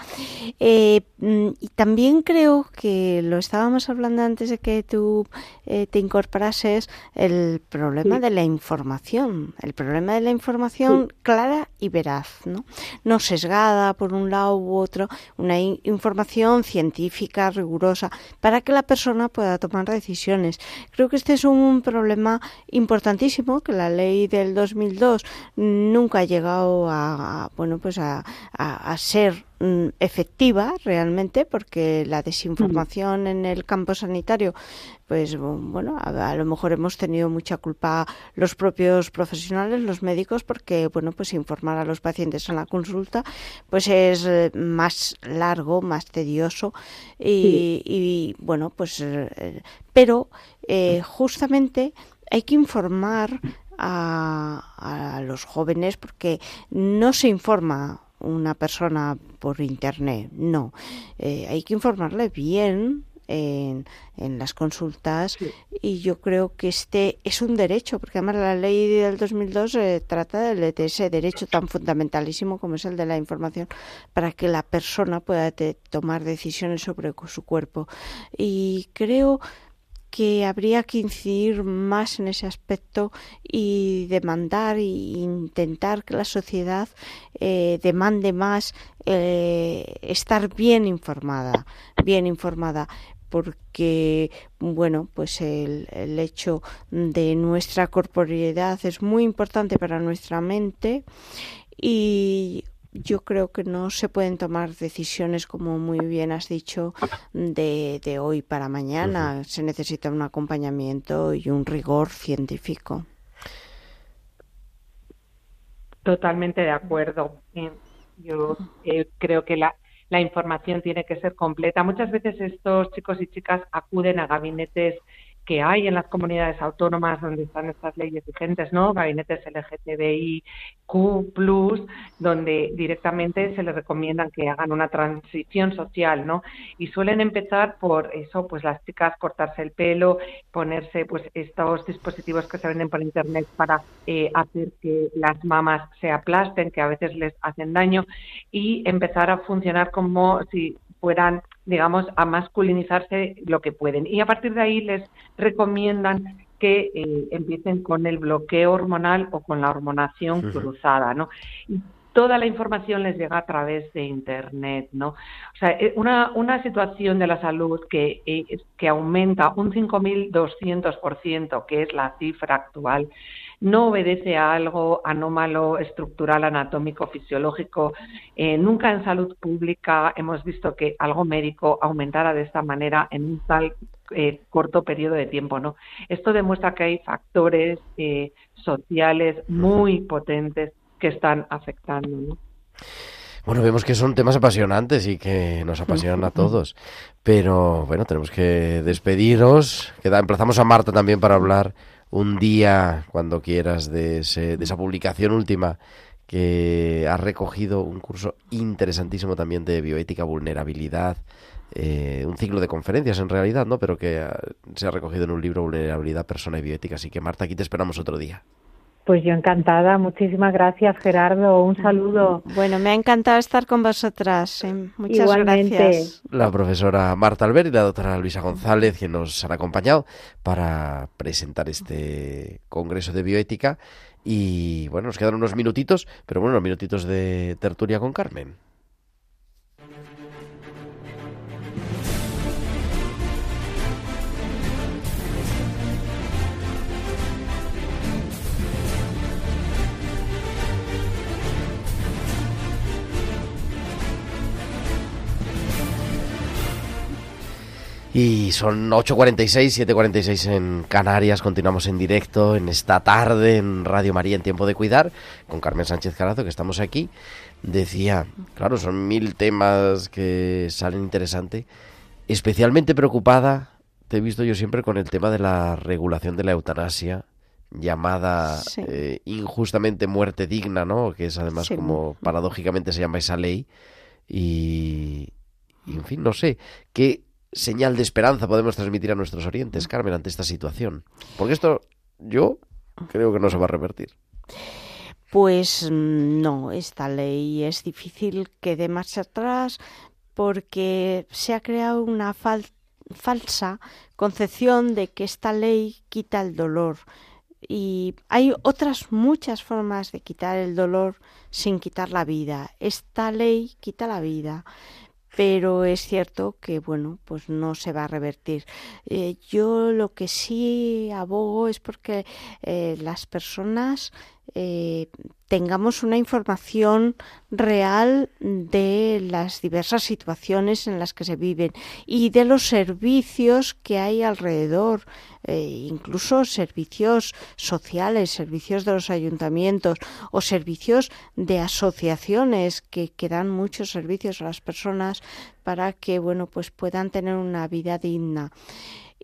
Eh, mm, y también creo que lo estábamos hablando antes de que tú eh, te incorporases, el problema de la información, el problema de la información clara y veraz, ¿no? No sesgada por un lado u otro, una información científica, rigurosa, para que la persona pueda tomar decisiones. Creo que este es un problema importantísimo que la ley del 2002 nunca ha llegado a, bueno pues a, ser mm, efectiva realmente porque la desinformación en el campo sanitario pues bueno a, lo mejor hemos tenido mucha culpa los propios profesionales los médicos porque bueno pues informar a los pacientes en la consulta pues es eh, más largo más tedioso y, bueno pues eh, pero eh, justamente hay que informar a, los jóvenes porque no se informa una persona por internet, no. Eh, hay que informarle bien en, en las consultas y yo creo que este es un derecho, porque además la ley del 2002 eh, trata de, ese derecho tan fundamentalísimo como es el de la información para que la persona pueda tomar decisiones sobre su cuerpo. Y creo que habría que incidir más en ese aspecto y demandar e intentar que la sociedad eh, demande más eh, estar bien informada, bien informada. Porque bueno pues el, el, hecho de nuestra corporeidad es muy importante para nuestra mente y yo creo que no se pueden tomar decisiones, como muy bien has dicho, de, de hoy para mañana. Se necesita un acompañamiento y un rigor científico. Totalmente de acuerdo. Eh, yo eh, creo que la, la información tiene que ser completa. Muchas veces estos chicos y chicas acuden a gabinetes que hay en las comunidades autónomas donde están estas leyes vigentes, ¿no? Gabinetes LGTBIQ+, donde directamente se les recomiendan que hagan una transición social, ¿no? Y suelen empezar por eso, pues las chicas cortarse el pelo, ponerse pues estos dispositivos que se venden por internet para eh, hacer que las mamas se aplasten, que a veces les hacen daño, y empezar a funcionar como si fueran, digamos, a masculinizarse lo que pueden. Y a partir de ahí les recomiendan que eh, empiecen con el bloqueo hormonal o con la hormonación cruzada, ¿no? toda la información les llega a través de Internet, ¿no? O sea, eh, una, una situación de la salud que, eh, que aumenta un 5.200%, que es la cifra actual, no obedece a algo anómalo, estructural, anatómico, fisiológico. Eh, nunca en salud pública hemos visto que algo médico aumentara de esta manera en un tal corto periodo de tiempo, ¿no? Esto demuestra que hay factores sociales muy potentes que están afectando. Bueno, vemos que son temas apasionantes y que nos apasionan a todos. Pero bueno, tenemos que despediros. Queda, emplazamos a Marta también para hablar un día, cuando quieras, de, esa publicación última que ha recogido un curso interesantísimo también de bioética, vulnerabilidad, eh, un ciclo de conferencias en realidad, ¿no? Pero que ah, se ha recogido en un libro Vulnerabilidad, Persona y Bioética. Así que Marta, aquí te esperamos otro día. Pues yo encantada. Muchísimas gracias, Gerardo. Un saludo. Bueno, me ha encantado estar con vosotras. ¿eh? Muchas gracias. La profesora Marta Albert y la doctora Luisa González, que nos han acompañado para presentar este Congreso de Bioética. Y bueno, nos quedan unos minutitos, pero bueno, unos minutitos de tertulia con Carmen. Y son 8.46, 7.46 en Canarias. Continuamos en directo en esta tarde en Radio María en Tiempo de Cuidar con Carmen Sánchez Carazo, que estamos aquí. Decía, claro, son mil temas que salen interesantes. Especialmente preocupada, te he visto yo siempre con el tema de la regulación de la eutanasia, llamada eh, injustamente muerte digna, ¿no? Que es además como paradójicamente se llama esa ley. Y, y en fin, no sé, ¿qué señal de esperanza podemos transmitir a nuestros orientes, Carmen, ante esta situación? Porque esto yo creo que no se va a revertir. Pues mm, no, esta ley es difícil que dé marcha atrás porque se ha creado una falsa concepción de que esta ley quita el dolor. Y hay otras muchas formas de quitar el dolor sin quitar la vida. Esta ley quita la vida pero es cierto que bueno pues no se va a revertir. Eh, yo lo que sí abogo es porque eh, las personas eh, tengamos una información real de las diversas situaciones en las que se viven y de los servicios que hay alrededor, eh, incluso servicios sociales, servicios de los ayuntamientos o servicios de asociaciones que, que dan muchos servicios a las personas para que bueno pues puedan tener una vida digna.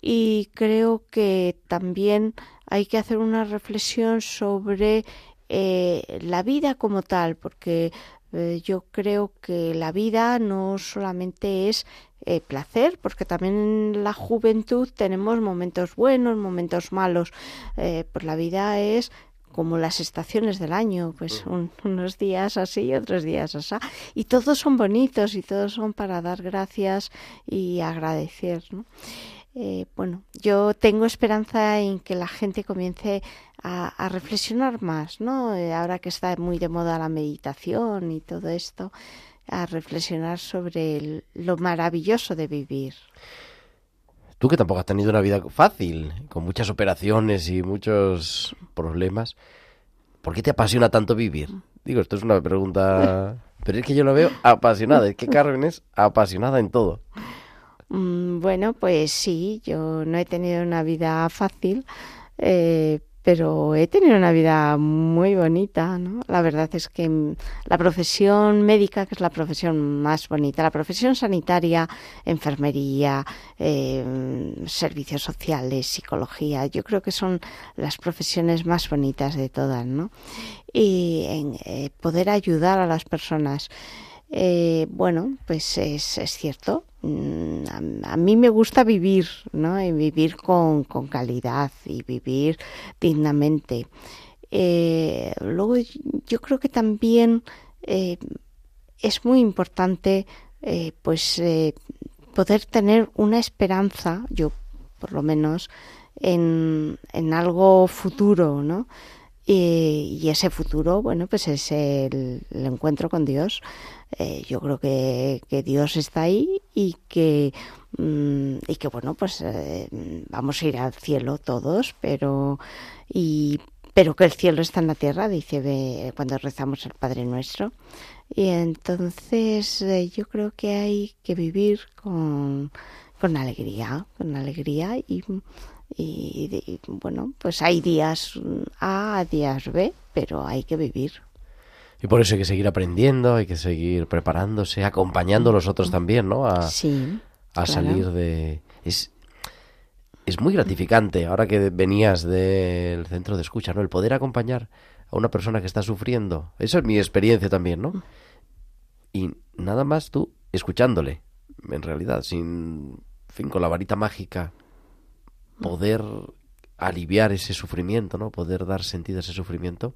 Y creo que también hay que hacer una reflexión sobre eh, la vida como tal, porque eh, yo creo que la vida no solamente es eh, placer, porque también en la juventud tenemos momentos buenos, momentos malos, pues la vida es como las estaciones del año, pues unos días así y otros días así. Y todos son bonitos y todos son para dar gracias y agradecer. ¿no? Eh, bueno, yo tengo esperanza en que la gente comience a, reflexionar más, ¿no? Eh, ahora que está muy de moda la meditación y todo esto, a reflexionar sobre lo maravilloso de vivir. Tú que tampoco has tenido una vida fácil, con muchas operaciones y muchos problemas, ¿por qué te apasiona tanto vivir? Digo, esto es una pregunta, pero es que yo lo veo apasionada, es que Carmen es apasionada en todo. Mm, bueno, pues sí, yo no he tenido una vida fácil, eh, pero he tenido una vida muy bonita, ¿no? La verdad es que mm, la profesión médica, que es la profesión más bonita, la profesión sanitaria, enfermería, eh, servicios sociales, psicología, yo creo que son las profesiones más bonitas de todas, ¿no? Y en, eh, poder ayudar a las personas. bueno, pues es, es cierto, Mm, a, mí me gusta vivir, ¿no? Y vivir con, calidad y vivir dignamente. Eh, luego yo creo que también eh, es muy importante eh, pues poder tener una esperanza, yo por lo menos, en, en algo futuro, ¿no? Y, ese futuro, bueno, pues es el, encuentro con Dios. Eh, yo creo que, Dios está ahí y que, mm, y que bueno, pues eh, vamos a ir al cielo todos, pero, y, pero que el cielo está en la tierra, dice cuando rezamos al Padre Nuestro. Y entonces eh, yo creo que hay que vivir con, con alegría, con alegría y, y, y, bueno, pues hay días A, días B, pero hay que vivir. Y por eso hay que seguir aprendiendo, hay que seguir preparándose, acompañando a los otros también, ¿no? A, sí, a claro. salir de... Es, es muy gratificante, ahora que venías del centro de escucha, ¿no? El poder acompañar a una persona que está sufriendo. Esa es mi experiencia también, ¿no? Y nada más tú escuchándole, en realidad, sin fin, con la varita mágica, poder aliviar ese sufrimiento, ¿no? Poder dar sentido a ese sufrimiento,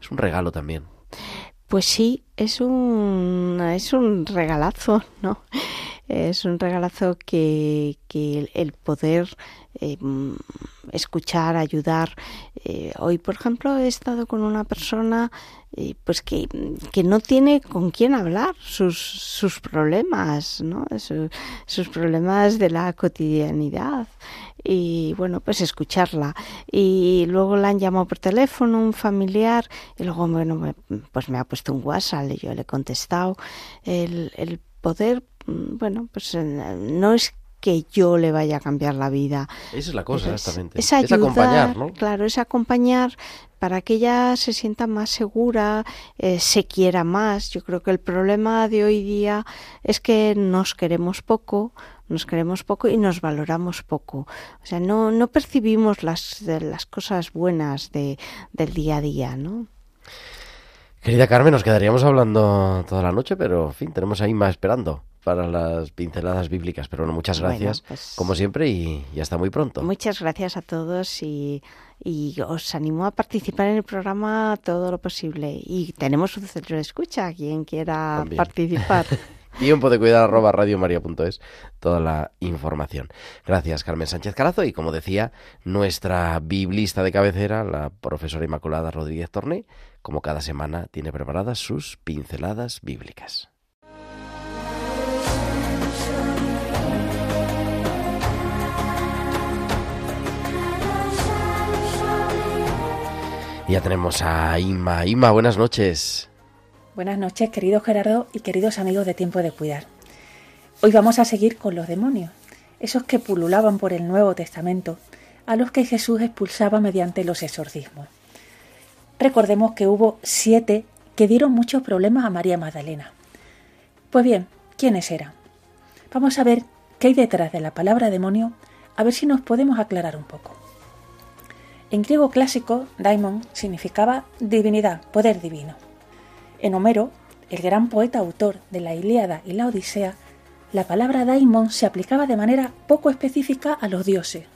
es un regalo también. Pues sí, es un, es un regalazo, ¿no? Es un regalazo que, que el poder eh, escuchar, ayudar. Eh, hoy, por ejemplo, he estado con una persona pues que, que, no tiene con quién hablar sus, sus problemas, ¿no? Sus, problemas de la cotidianidad y bueno, pues escucharla. Y luego la han llamado por teléfono, un familiar, y luego, bueno, pues me ha puesto un WhatsApp y yo le he contestado. El, el poder, bueno, pues no es que yo le vaya a cambiar la vida. Esa es la cosa, exactamente. Es, ayudar, es acompañar, ¿no? Claro, es acompañar para que ella se sienta más segura, eh, se quiera más. Yo creo que el problema de hoy día es que nos queremos poco, nos queremos poco y nos valoramos poco. O sea, no, no percibimos las, las cosas buenas de, del día a día, ¿no? Querida Carmen, nos quedaríamos hablando toda la noche, pero en fin, tenemos ahí más esperando para las pinceladas bíblicas. Pero bueno, muchas gracias, bueno, pues, como siempre, y, y, hasta muy pronto. Muchas gracias a todos y, y, os animo a participar en el programa todo lo posible. Y tenemos un centro de escucha, quien quiera También. participar. Tiempo de cuidar arroba radiomaria.es, toda la información. Gracias, Carmen Sánchez Carazo. Y como decía, nuestra biblista de cabecera, la profesora Inmaculada Rodríguez Torné, como cada semana, tiene preparadas sus pinceladas bíblicas. Ya tenemos a Inma. Inma, buenas noches. Buenas noches, querido Gerardo y queridos amigos de Tiempo de Cuidar. Hoy vamos a seguir con los demonios, esos que pululaban por el Nuevo Testamento, a los que Jesús expulsaba mediante los exorcismos. Recordemos que hubo siete que dieron muchos problemas a María Magdalena. Pues bien, ¿quiénes eran? Vamos a ver qué hay detrás de la palabra demonio, a ver si nos podemos aclarar un poco. En griego clásico, daimon significaba divinidad, poder divino. En Homero, el gran poeta autor de la Ilíada y la Odisea, la palabra daimon se aplicaba de manera poco específica a los dioses.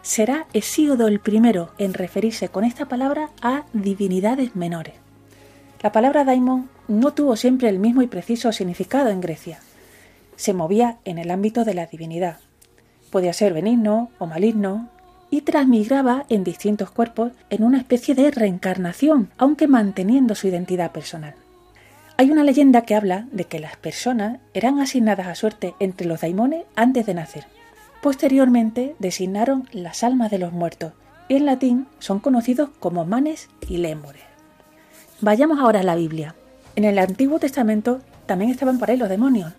Será Hesíodo el primero en referirse con esta palabra a divinidades menores. La palabra daimon no tuvo siempre el mismo y preciso significado en Grecia. Se movía en el ámbito de la divinidad. Podía ser benigno o maligno, y transmigraba en distintos cuerpos en una especie de reencarnación, aunque manteniendo su identidad personal. Hay una leyenda que habla de que las personas eran asignadas a suerte entre los daimones antes de nacer. Posteriormente designaron las almas de los muertos y en latín son conocidos como manes y lémures. Vayamos ahora a la Biblia. En el Antiguo Testamento también estaban por ahí los demonios.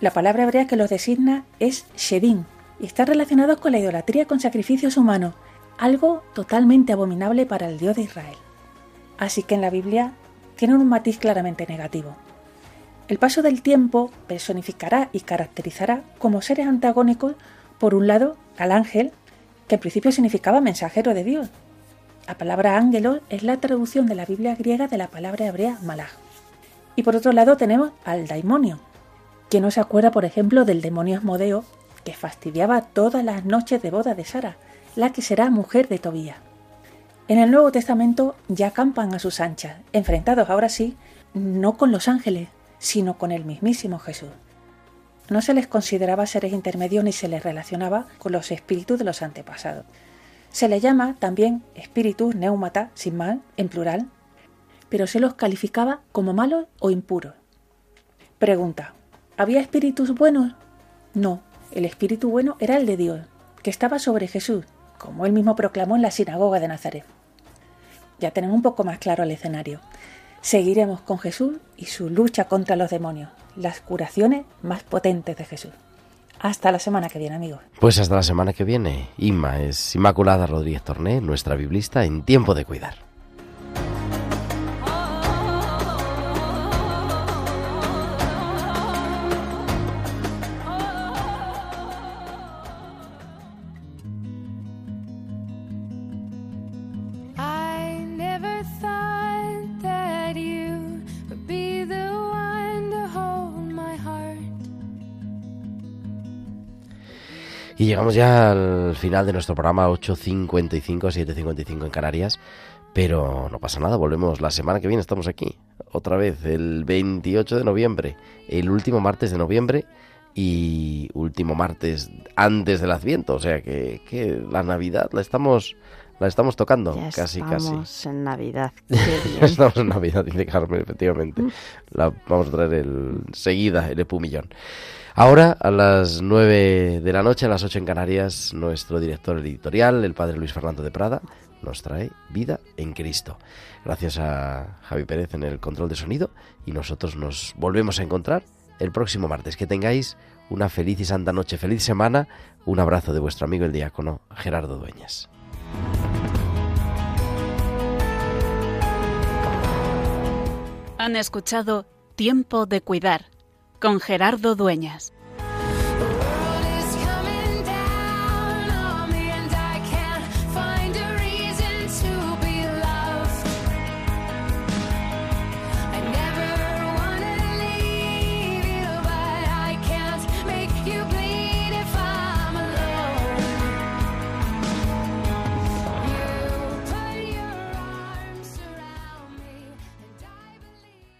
La palabra hebrea que los designa es Shedim, y están relacionados con la idolatría con sacrificios humanos, algo totalmente abominable para el Dios de Israel. Así que en la Biblia tienen un matiz claramente negativo. El paso del tiempo personificará y caracterizará como seres antagónicos, por un lado, al ángel, que en principio significaba mensajero de Dios. La palabra ángelo es la traducción de la Biblia griega de la palabra hebrea malach. Y por otro lado tenemos al daimonio. ¿Quién no se acuerda, por ejemplo, del demonio Asmodeo que fastidiaba todas las noches de boda de Sara, la que será mujer de Tobías. En el Nuevo Testamento ya acampan a sus anchas, enfrentados ahora sí, no con los ángeles, sino con el mismísimo Jesús. No se les consideraba seres intermedios ni se les relacionaba con los espíritus de los antepasados. Se le llama también espíritus neumata, sin mal, en plural, pero se los calificaba como malos o impuros. Pregunta, ¿había espíritus buenos? No, el espíritu bueno era el de Dios, que estaba sobre Jesús, como él mismo proclamó en la sinagoga de Nazaret. Ya tenemos un poco más claro el escenario. Seguiremos con Jesús y su lucha contra los demonios, las curaciones más potentes de Jesús. Hasta la semana que viene, amigos. Pues hasta la semana que viene. Inma es Inmaculada Rodríguez Torné, nuestra biblista en Tiempo de Cuidar. Y llegamos ya al final de nuestro programa 8.55, 7.55 en Canarias. Pero no pasa nada, volvemos la semana que viene, estamos aquí. Otra vez, el 28 de noviembre, el último martes de noviembre y último martes antes del Adviento. O sea que, que la Navidad la estamos, la estamos tocando, Ya casi, casi. estamos en Navidad. Qué bien. Estamos en Navidad, dice Carmen, efectivamente. La, vamos a traer el, seguida el epumillón. Ahora, a las 9 de la noche, a las 8 en Canarias, nuestro director editorial, el padre Luis Fernando de Prada, nos trae Vida en Cristo. Gracias a Javi Pérez en el control de sonido y nosotros nos volvemos a encontrar el próximo martes. Que tengáis una feliz y santa noche, feliz semana. Un abrazo de vuestro amigo el diácono Gerardo Dueñas. Han escuchado Tiempo de Cuidar con Gerardo Dueñas.